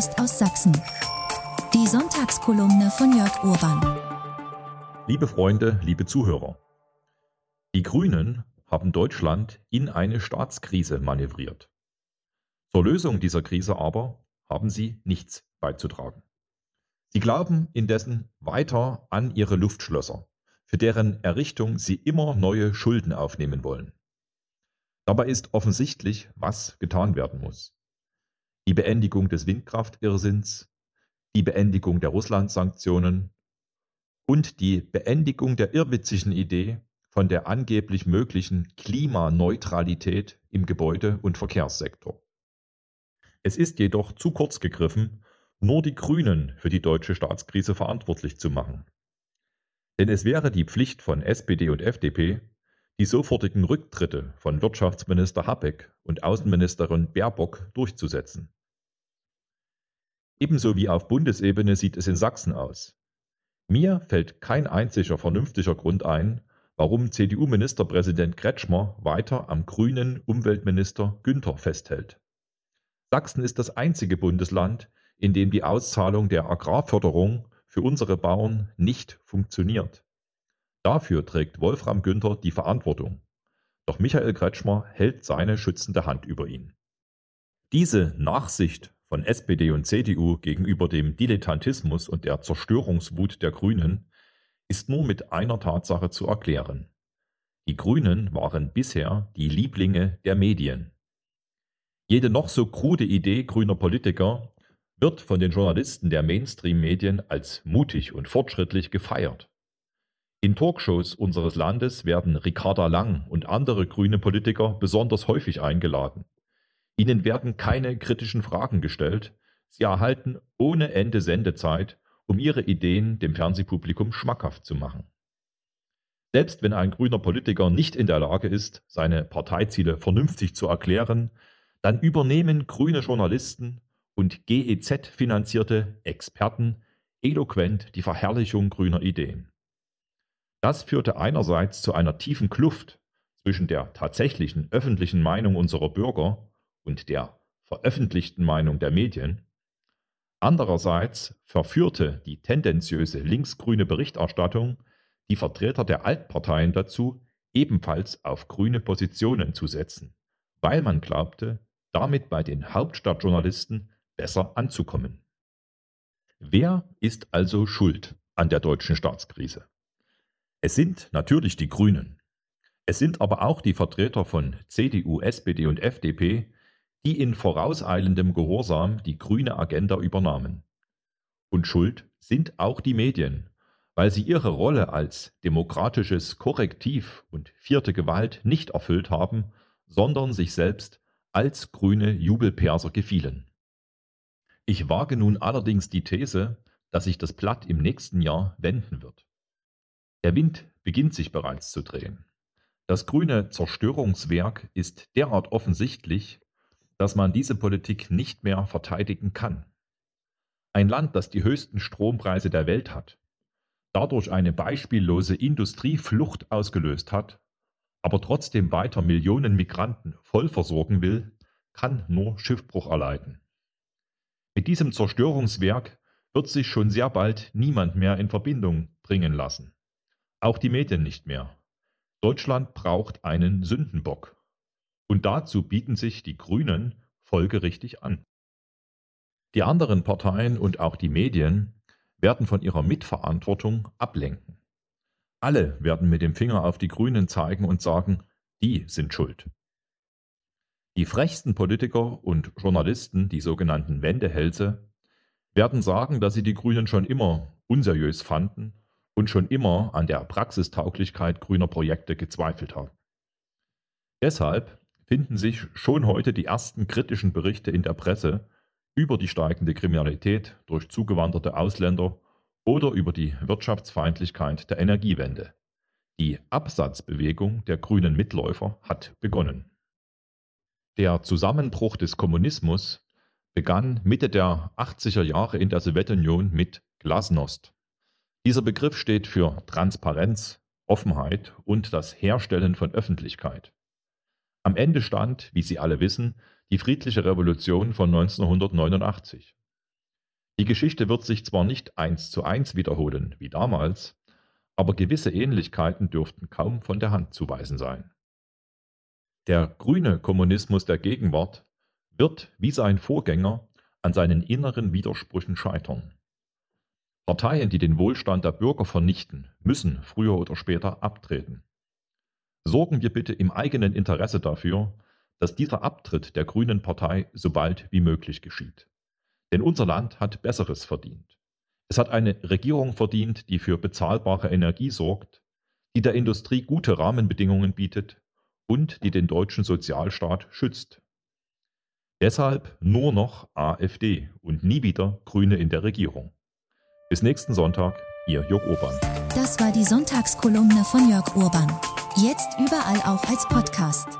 Post aus Sachsen. Die Sonntagskolumne von Jörg Urban. Liebe Freunde, liebe Zuhörer. Die Grünen haben Deutschland in eine Staatskrise manövriert. Zur Lösung dieser Krise aber haben sie nichts beizutragen. Sie glauben indessen weiter an ihre Luftschlösser, für deren Errichtung sie immer neue Schulden aufnehmen wollen. Dabei ist offensichtlich, was getan werden muss. Die Beendigung des Windkraftirrsinns, die Beendigung der Russland-Sanktionen und die Beendigung der irrwitzigen Idee von der angeblich möglichen Klimaneutralität im Gebäude- und Verkehrssektor. Es ist jedoch zu kurz gegriffen, nur die Grünen für die deutsche Staatskrise verantwortlich zu machen. Denn es wäre die Pflicht von SPD und FDP, die sofortigen Rücktritte von Wirtschaftsminister Habeck und Außenministerin Baerbock durchzusetzen. Ebenso wie auf Bundesebene sieht es in Sachsen aus. Mir fällt kein einziger vernünftiger Grund ein, warum CDU-Ministerpräsident Kretschmer weiter am grünen Umweltminister Günther festhält. Sachsen ist das einzige Bundesland, in dem die Auszahlung der Agrarförderung für unsere Bauern nicht funktioniert. Dafür trägt Wolfram Günther die Verantwortung. Doch Michael Kretschmer hält seine schützende Hand über ihn. Diese Nachsicht von SPD und CDU gegenüber dem Dilettantismus und der Zerstörungswut der Grünen ist nur mit einer Tatsache zu erklären. Die Grünen waren bisher die Lieblinge der Medien. Jede noch so krude Idee grüner Politiker wird von den Journalisten der Mainstream-Medien als mutig und fortschrittlich gefeiert. In Talkshows unseres Landes werden Ricarda Lang und andere grüne Politiker besonders häufig eingeladen. Ihnen werden keine kritischen Fragen gestellt, sie erhalten ohne Ende Sendezeit, um ihre Ideen dem Fernsehpublikum schmackhaft zu machen. Selbst wenn ein grüner Politiker nicht in der Lage ist, seine Parteiziele vernünftig zu erklären, dann übernehmen grüne Journalisten und GEZ-finanzierte Experten eloquent die Verherrlichung grüner Ideen. Das führte einerseits zu einer tiefen Kluft zwischen der tatsächlichen öffentlichen Meinung unserer Bürger und der veröffentlichten Meinung der Medien. Andererseits verführte die tendenziöse linksgrüne Berichterstattung die Vertreter der Altparteien dazu, ebenfalls auf grüne Positionen zu setzen, weil man glaubte, damit bei den Hauptstadtjournalisten besser anzukommen. Wer ist also schuld an der deutschen Staatskrise? Es sind natürlich die Grünen. Es sind aber auch die Vertreter von CDU, SPD und FDP, die in vorauseilendem Gehorsam die grüne Agenda übernahmen. Und schuld sind auch die Medien, weil sie ihre Rolle als demokratisches Korrektiv und vierte Gewalt nicht erfüllt haben, sondern sich selbst als grüne Jubelperser gefielen. Ich wage nun allerdings die These, dass sich das Blatt im nächsten Jahr wenden wird. Der Wind beginnt sich bereits zu drehen. Das grüne Zerstörungswerk ist derart offensichtlich, dass man diese Politik nicht mehr verteidigen kann. Ein Land, das die höchsten Strompreise der Welt hat, dadurch eine beispiellose Industrieflucht ausgelöst hat, aber trotzdem weiter Millionen Migranten voll versorgen will, kann nur Schiffbruch erleiden. Mit diesem Zerstörungswerk wird sich schon sehr bald niemand mehr in Verbindung bringen lassen. Auch die Medien nicht mehr. Deutschland braucht einen Sündenbock. Und dazu bieten sich die Grünen folgerichtig an. Die anderen Parteien und auch die Medien werden von ihrer Mitverantwortung ablenken. Alle werden mit dem Finger auf die Grünen zeigen und sagen, die sind schuld. Die frechsten Politiker und Journalisten, die sogenannten Wendehälse, werden sagen, dass sie die Grünen schon immer unseriös fanden und schon immer an der Praxistauglichkeit grüner Projekte gezweifelt haben. Deshalb finden sich schon heute die ersten kritischen Berichte in der Presse über die steigende Kriminalität durch zugewanderte Ausländer oder über die Wirtschaftsfeindlichkeit der Energiewende. Die Absatzbewegung der grünen Mitläufer hat begonnen. Der Zusammenbruch des Kommunismus begann Mitte der 80er Jahre in der Sowjetunion mit Glasnost. Dieser Begriff steht für Transparenz, Offenheit und das Herstellen von Öffentlichkeit. Am Ende stand, wie Sie alle wissen, die friedliche Revolution von 1989. Die Geschichte wird sich zwar nicht eins zu eins wiederholen wie damals, aber gewisse Ähnlichkeiten dürften kaum von der Hand zu weisen sein. Der grüne Kommunismus der Gegenwart wird, wie sein Vorgänger, an seinen inneren Widersprüchen scheitern. Parteien, die den Wohlstand der Bürger vernichten, müssen früher oder später abtreten. Sorgen wir bitte im eigenen Interesse dafür, dass dieser Abtritt der Grünen Partei so bald wie möglich geschieht. Denn unser Land hat Besseres verdient. Es hat eine Regierung verdient, die für bezahlbare Energie sorgt, die der Industrie gute Rahmenbedingungen bietet und die den deutschen Sozialstaat schützt. Deshalb nur noch AfD und nie wieder Grüne in der Regierung. Bis nächsten Sonntag, Ihr Jörg Urban. Das war die Sonntagskolumne von Jörg Urban. Jetzt überall auch als Podcast.